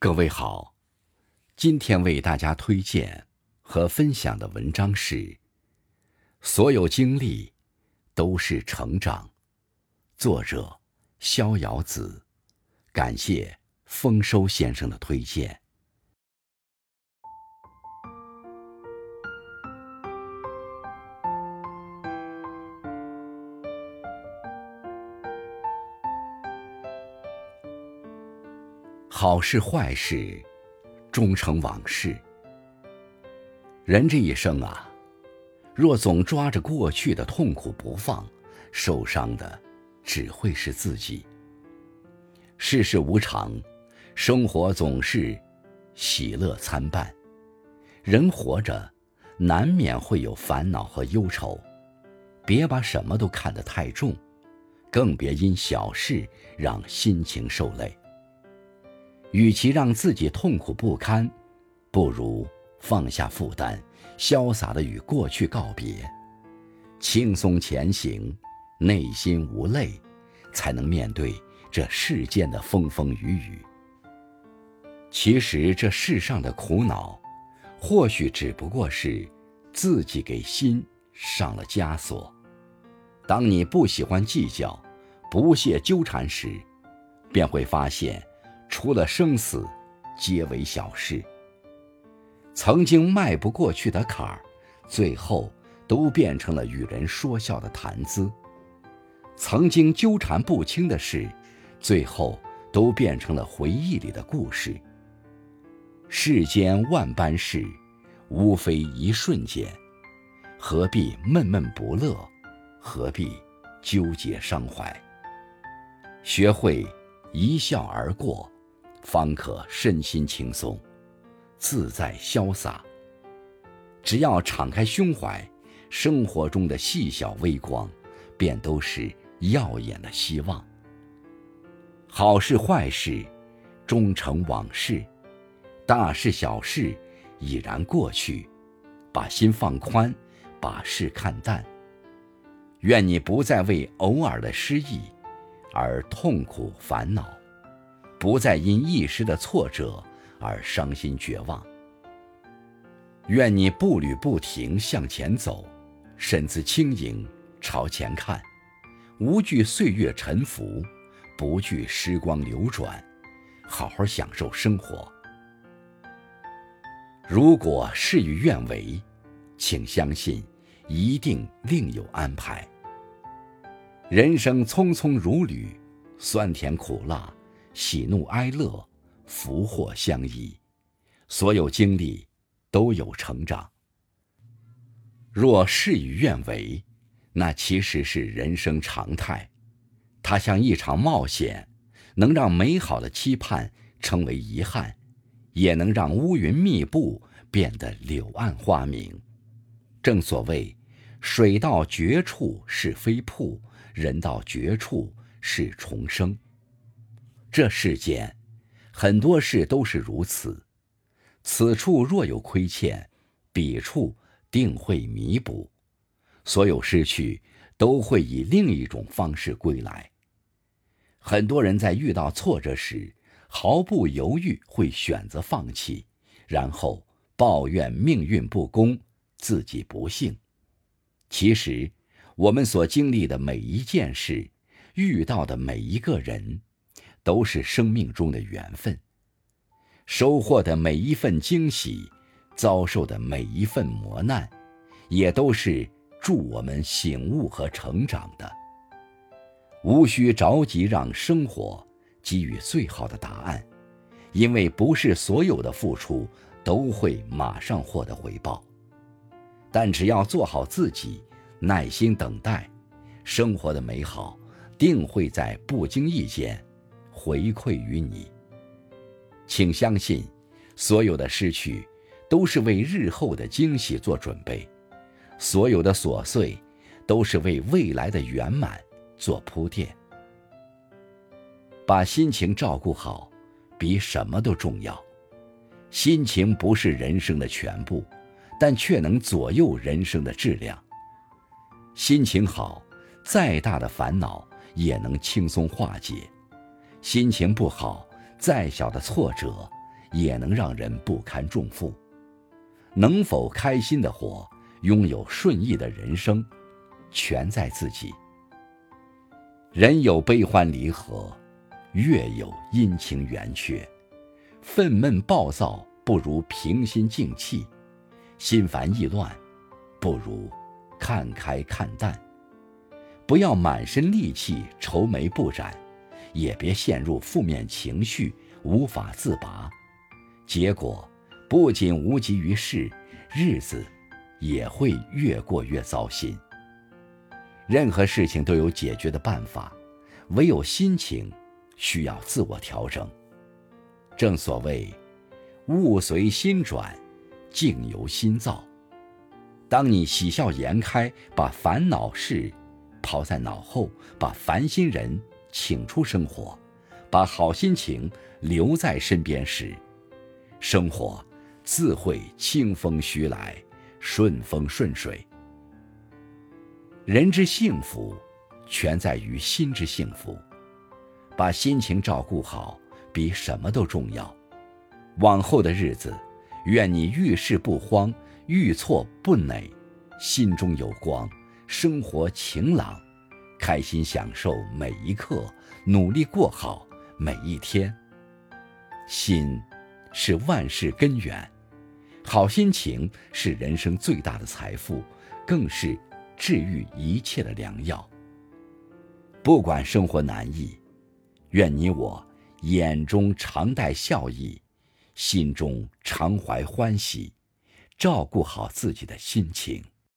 各位好，今天为大家推荐和分享的文章是：所有经历都是成长。作者逍遥子，感谢丰收先生的推荐。好事坏事，终成往事。人这一生啊，若总抓着过去的痛苦不放，受伤的只会是自己。世事无常，生活总是喜乐参半。人活着，难免会有烦恼和忧愁，别把什么都看得太重，更别因小事让心情受累。与其让自己痛苦不堪，不如放下负担，潇洒的与过去告别，轻松前行，内心无泪，才能面对这世间的风风雨雨。其实这世上的苦恼，或许只不过是自己给心上了枷锁。当你不喜欢计较，不屑纠缠时，便会发现。除了生死，皆为小事。曾经迈不过去的坎儿，最后都变成了与人说笑的谈资；曾经纠缠不清的事，最后都变成了回忆里的故事。世间万般事，无非一瞬间，何必闷闷不乐？何必纠结伤怀？学会一笑而过。方可身心轻松、自在潇洒。只要敞开胸怀，生活中的细小微光，便都是耀眼的希望。好事坏事，终成往事；大事小事，已然过去。把心放宽，把事看淡。愿你不再为偶尔的失意而痛苦烦恼。不再因一时的挫折而伤心绝望。愿你步履不停向前走，身姿轻盈朝前看，无惧岁月沉浮，不惧时光流转，好好享受生活。如果事与愿违，请相信，一定另有安排。人生匆匆如旅，酸甜苦辣。喜怒哀乐，福祸相依，所有经历都有成长。若事与愿违，那其实是人生常态。它像一场冒险，能让美好的期盼成为遗憾，也能让乌云密布变得柳暗花明。正所谓，水到绝处是飞瀑，人到绝处是重生。这世间，很多事都是如此。此处若有亏欠，彼处定会弥补。所有失去，都会以另一种方式归来。很多人在遇到挫折时，毫不犹豫会选择放弃，然后抱怨命运不公，自己不幸。其实，我们所经历的每一件事，遇到的每一个人。都是生命中的缘分，收获的每一份惊喜，遭受的每一份磨难，也都是助我们醒悟和成长的。无需着急让生活给予最好的答案，因为不是所有的付出都会马上获得回报。但只要做好自己，耐心等待，生活的美好定会在不经意间。回馈于你，请相信，所有的失去，都是为日后的惊喜做准备；所有的琐碎，都是为未来的圆满做铺垫。把心情照顾好，比什么都重要。心情不是人生的全部，但却能左右人生的质量。心情好，再大的烦恼也能轻松化解。心情不好，再小的挫折也能让人不堪重负。能否开心的活，拥有顺意的人生，全在自己。人有悲欢离合，月有阴晴圆缺。愤懑暴躁不如平心静气，心烦意乱不如看开看淡。不要满身戾气愁眉不展，也别陷入负面情绪无法自拔，结果不仅无济于事，日子也会越过越糟心。任何事情都有解决的办法，唯有心情需要自我调整。正所谓，物随心转，境由心造。当你喜笑颜开，把烦恼事抛在脑后，把烦心人请出生活，把好心情留在身边时，生活自会清风徐来，顺风顺水。人之幸福，全在于心之幸福。把心情照顾好，比什么都重要。往后的日子，愿你遇事不慌，遇错不馁，心中有光，生活晴朗，开心享受每一刻，努力过好每一天。心，是万事根源，好心情是人生最大的财富，更是。治愈一切的良药。不管生活难易，愿你我眼中常带笑意，心中常怀欢喜，照顾好自己的心情。